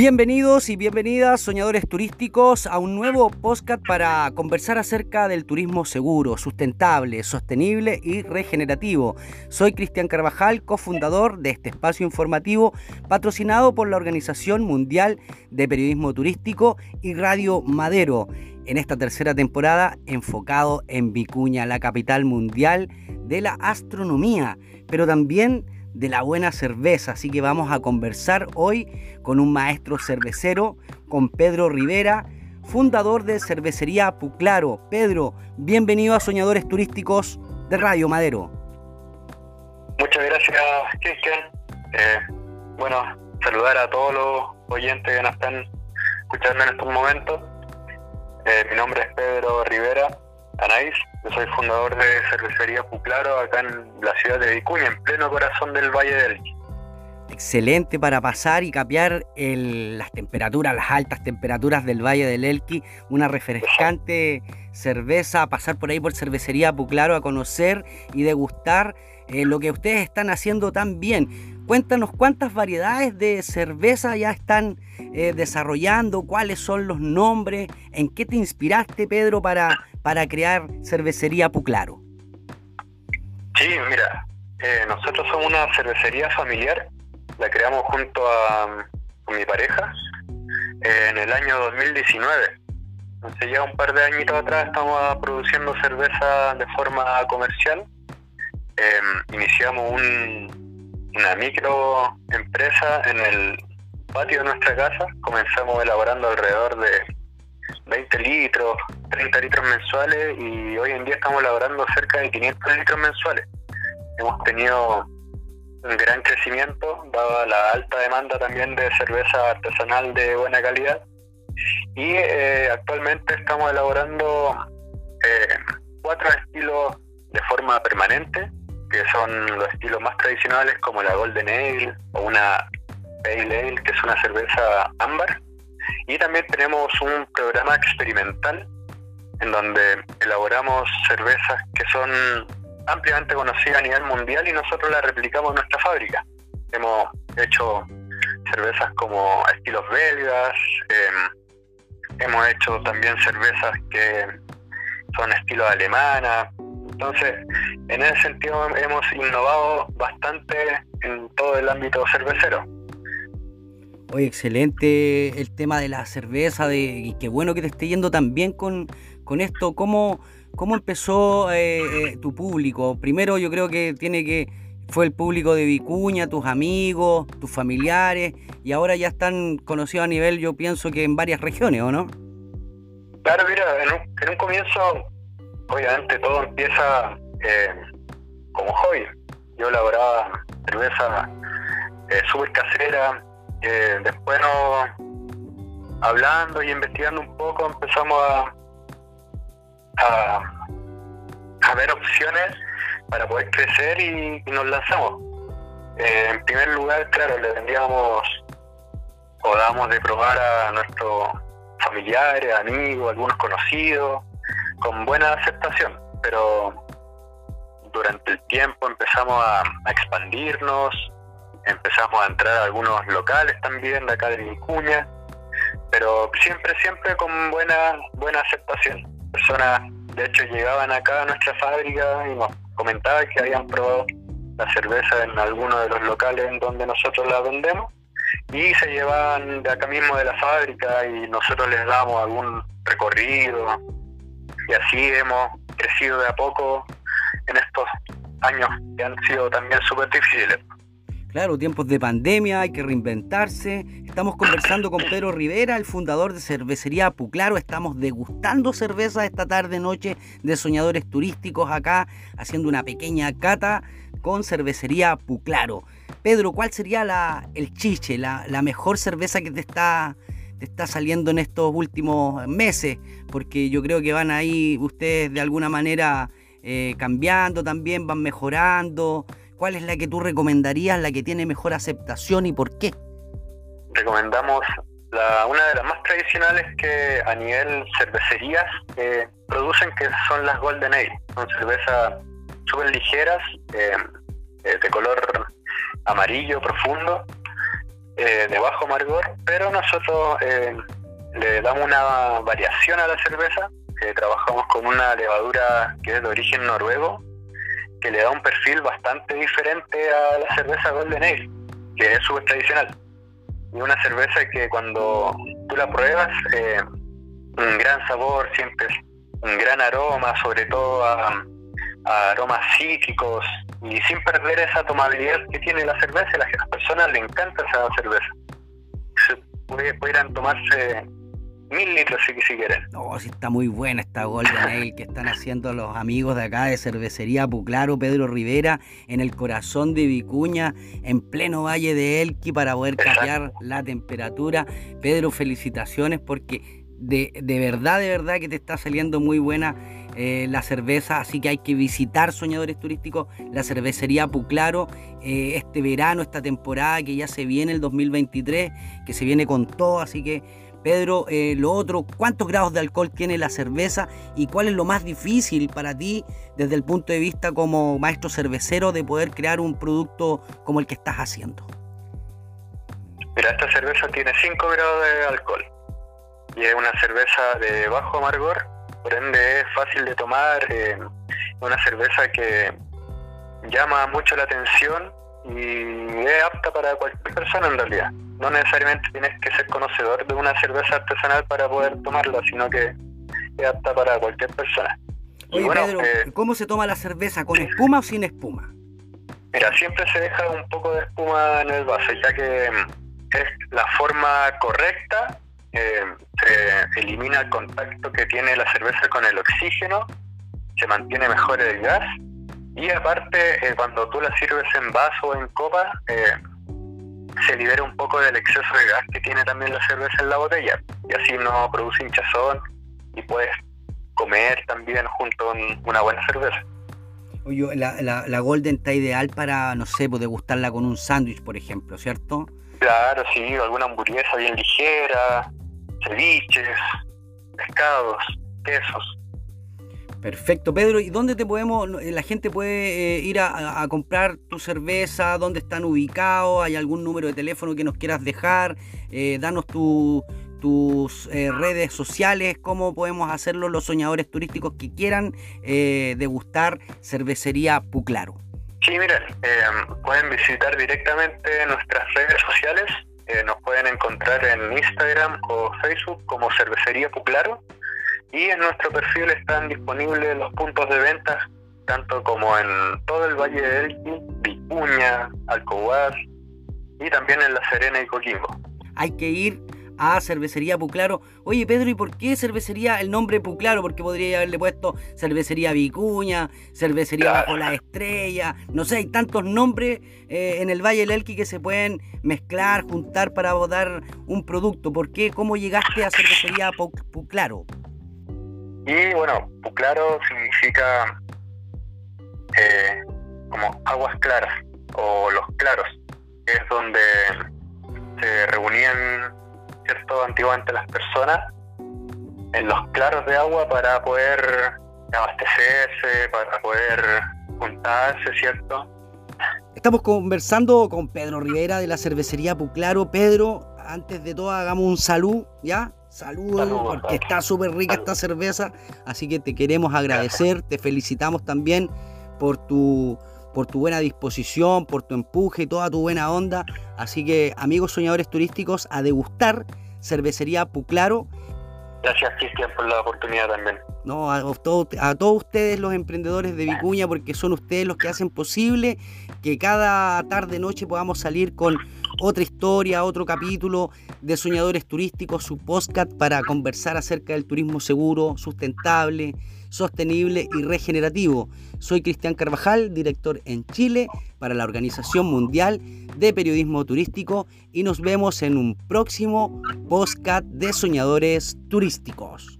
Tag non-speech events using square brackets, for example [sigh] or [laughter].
Bienvenidos y bienvenidas, soñadores turísticos, a un nuevo podcast para conversar acerca del turismo seguro, sustentable, sostenible y regenerativo. Soy Cristian Carvajal, cofundador de este espacio informativo patrocinado por la Organización Mundial de Periodismo Turístico y Radio Madero. En esta tercera temporada enfocado en Vicuña, la capital mundial de la astronomía, pero también de la buena cerveza. Así que vamos a conversar hoy con un maestro cervecero, con Pedro Rivera, fundador de Cervecería Puclaro. Pedro, bienvenido a Soñadores Turísticos de Radio Madero. Muchas gracias, Cristian. Eh, bueno, saludar a todos los oyentes que nos están escuchando en estos momentos. Eh, mi nombre es Pedro Rivera Anaís. Yo soy fundador de Cervecería Puclaro acá en la ciudad de Vicuña, en pleno corazón del Valle del Elqui. Excelente para pasar y capear las temperaturas, las altas temperaturas del Valle del Elqui. Una refrescante cerveza, pasar por ahí por Cervecería Puclaro a conocer y degustar eh, lo que ustedes están haciendo tan bien. Cuéntanos cuántas variedades de cerveza ya están eh, desarrollando, cuáles son los nombres, en qué te inspiraste, Pedro, para, para crear Cervecería Puclaro. Sí, mira, eh, nosotros somos una cervecería familiar, la creamos junto a mi pareja en el año 2019. Entonces ya un par de añitos atrás estamos produciendo cerveza de forma comercial. Em, iniciamos un, una microempresa en el patio de nuestra casa. Comenzamos elaborando alrededor de 20 litros, 30 litros mensuales y hoy en día estamos elaborando cerca de 500 litros mensuales. Hemos tenido un gran crecimiento, dada la alta demanda también de cerveza artesanal de buena calidad. Y eh, actualmente estamos elaborando eh, cuatro estilos de forma permanente, que son los estilos más tradicionales como la Golden Ale o una Pale Ale, que es una cerveza ámbar. Y también tenemos un programa experimental en donde elaboramos cervezas que son ampliamente conocidas a nivel mundial y nosotros las replicamos en nuestra fábrica. Hemos hecho cervezas como estilos belgas, em, hemos hecho también cervezas que son estilos alemanas, entonces, en ese sentido hemos innovado bastante en todo el ámbito cervecero. Oye, excelente el tema de la cerveza, de, y qué bueno que te esté yendo tan bien con, esto. ¿Cómo, cómo empezó eh, eh, tu público? Primero yo creo que tiene que fue el público de Vicuña, tus amigos, tus familiares, y ahora ya están conocidos a nivel, yo pienso que en varias regiones, ¿o no? Claro, mira, en un comienzo obviamente todo empieza eh, como hobby. Yo elaboraba cerveza eh, súper casera, eh, después hablando y investigando un poco empezamos a, a, ver opciones para poder crecer y, nos lanzamos. en primer lugar, claro, le vendíamos o damos de probar a nuestros familiares, amigos, algunos conocidos, con buena aceptación, pero durante el tiempo empezamos a, expandirnos, empezamos a entrar a algunos locales también de acá de Vicuña, pero siempre, siempre con buena, buena aceptación. Personas, de hecho, llegaban acá a nuestra fábrica y nos comentaban que habían probado la cerveza en alguno de los locales en donde nosotros la vendemos y se llevaban de acá mismo de la fábrica y nosotros les damos algún recorrido, y así hemos crecido de a poco en estos años que han sido también súper difíciles. Claro, tiempos de pandemia, hay que reinventarse. Estamos conversando con Pedro Rivera, el fundador de Cervecería Puclaro. Estamos degustando cerveza esta tarde noche de soñadores turísticos acá, haciendo una pequeña cata con Cervecería Puclaro. Pedro, ¿cuál sería la, el chiche, la, la mejor cerveza que te está está saliendo en estos últimos meses, porque yo creo que van ahí ustedes de alguna manera eh, cambiando también, van mejorando. ¿Cuál es la que tú recomendarías, la que tiene mejor aceptación y por qué? Recomendamos la, una de las más tradicionales que a nivel cervecerías eh, producen, que son las Golden Ale. Son cervezas súper ligeras, eh, de color amarillo profundo, eh, de bajo amargor, pero nosotros eh, le damos una variación a la cerveza, que trabajamos con una levadura que es de origen noruego, que le da un perfil bastante diferente a la cerveza Golden Ale, que es súper tradicional. Y una cerveza que cuando tú la pruebas, eh, un gran sabor, siempre un gran aroma, sobre todo a, aromas cítricos, y sin perder esa tomabilidad que tiene la cerveza, a las personas le encanta esa cerveza. Se pudieran tomarse mil litros si, si quieren. No, sí está muy buena esta Golden Ale [laughs] que están haciendo los amigos de acá de Cervecería Puclaro, Pedro Rivera, en el corazón de Vicuña, en pleno Valle de Elqui para poder cambiar la temperatura. Pedro, felicitaciones porque de, de, verdad, de verdad que te está saliendo muy buena eh, la cerveza, así que hay que visitar Soñadores Turísticos, la cervecería Puclaro, eh, este verano, esta temporada que ya se viene el 2023, que se viene con todo, así que Pedro, eh, lo otro, ¿cuántos grados de alcohol tiene la cerveza y cuál es lo más difícil para ti desde el punto de vista como maestro cervecero de poder crear un producto como el que estás haciendo? Mira, esta cerveza tiene 5 grados de alcohol y es una cerveza de bajo amargor, por ende es fácil de tomar, eh, una cerveza que llama mucho la atención y es apta para cualquier persona en realidad no necesariamente tienes que ser conocedor de una cerveza artesanal para poder tomarla, sino que es apta para cualquier persona. Oye, Pedro, eh, ¿cómo se toma la cerveza? ¿Con espuma o sin espuma? Mira, siempre se deja un poco de espuma en el vaso, ya que es la forma correcta, eh, se elimina el contacto que tiene la cerveza con el oxígeno, se mantiene mejor el gas y aparte eh, cuando tú la sirves en vaso o en copa, se libera un poco del exceso de gas que tiene también la cerveza en la botella y así no produce hinchazón y puedes comer también junto con una buena cerveza. Oye, la, la, Golden está ideal para, no sé, pues degustarla con un sándwich, por ejemplo, ¿cierto? Claro, sí, alguna hamburguesa bien ligera, ceviches, pescados, quesos. Perfecto, Pedro. ¿Y dónde te podemos, eh, la gente puede eh, ir a, comprar tu cerveza? ¿Dónde están ubicados? ¿Hay algún número de teléfono que nos quieras dejar? Eh, danos tus redes sociales, cómo podemos hacerlo los soñadores turísticos que quieran degustar cervecería Puclaro. Sí, miren, pueden visitar directamente nuestras redes sociales. Nos pueden encontrar en Instagram o Facebook como Cervecería Puclaro y en nuestro perfil están disponibles los puntos de venta, tanto como en todo el Valle de Elqui, Vicuña, Alcohuaz y también en La Serena y Coquimbo. Hay que ir a Cervecería Puclaro. Oye, Pedro, ¿y por qué Cervecería el nombre Puclaro? Porque podría haberle puesto Cervecería Vicuña, Cervecería Bajo la Estrella. No sé, hay tantos nombres eh, en el Valle del Elqui que se pueden mezclar, juntar para dar un producto. ¿Por qué? ¿Cómo llegaste a Cervecería Puclaro? Y bueno, claro significa eh, como aguas claras o los claros, es donde se reunían, ¿cierto?, antiguamente las personas en los claros de agua para poder abastecerse, para poder juntarse, ¿cierto? Estamos conversando con Pedro Rivera de la cervecería Puclaro. Pedro, antes de todo hagamos un salud, ¿ya? Saludos, porque está súper rica esta cerveza. Así que te queremos agradecer, te felicitamos también por tu, por tu buena disposición, por tu empuje toda tu buena onda. Así que, amigos soñadores turísticos, a degustar cervecería Puclaro. Gracias, Cristian, por la oportunidad también. No, a, a todos ustedes, los emprendedores de Vicuña, porque son ustedes los que hacen posible que cada tarde, noche podamos salir con otra historia, otro capítulo de Soñadores Turísticos, su podcast para conversar acerca del turismo seguro, sustentable, sostenible y regenerativo. Soy Cristian Carvajal, director en Chile para la Organización Mundial de Periodismo Turístico y nos vemos en un próximo podcast de Soñadores Turísticos.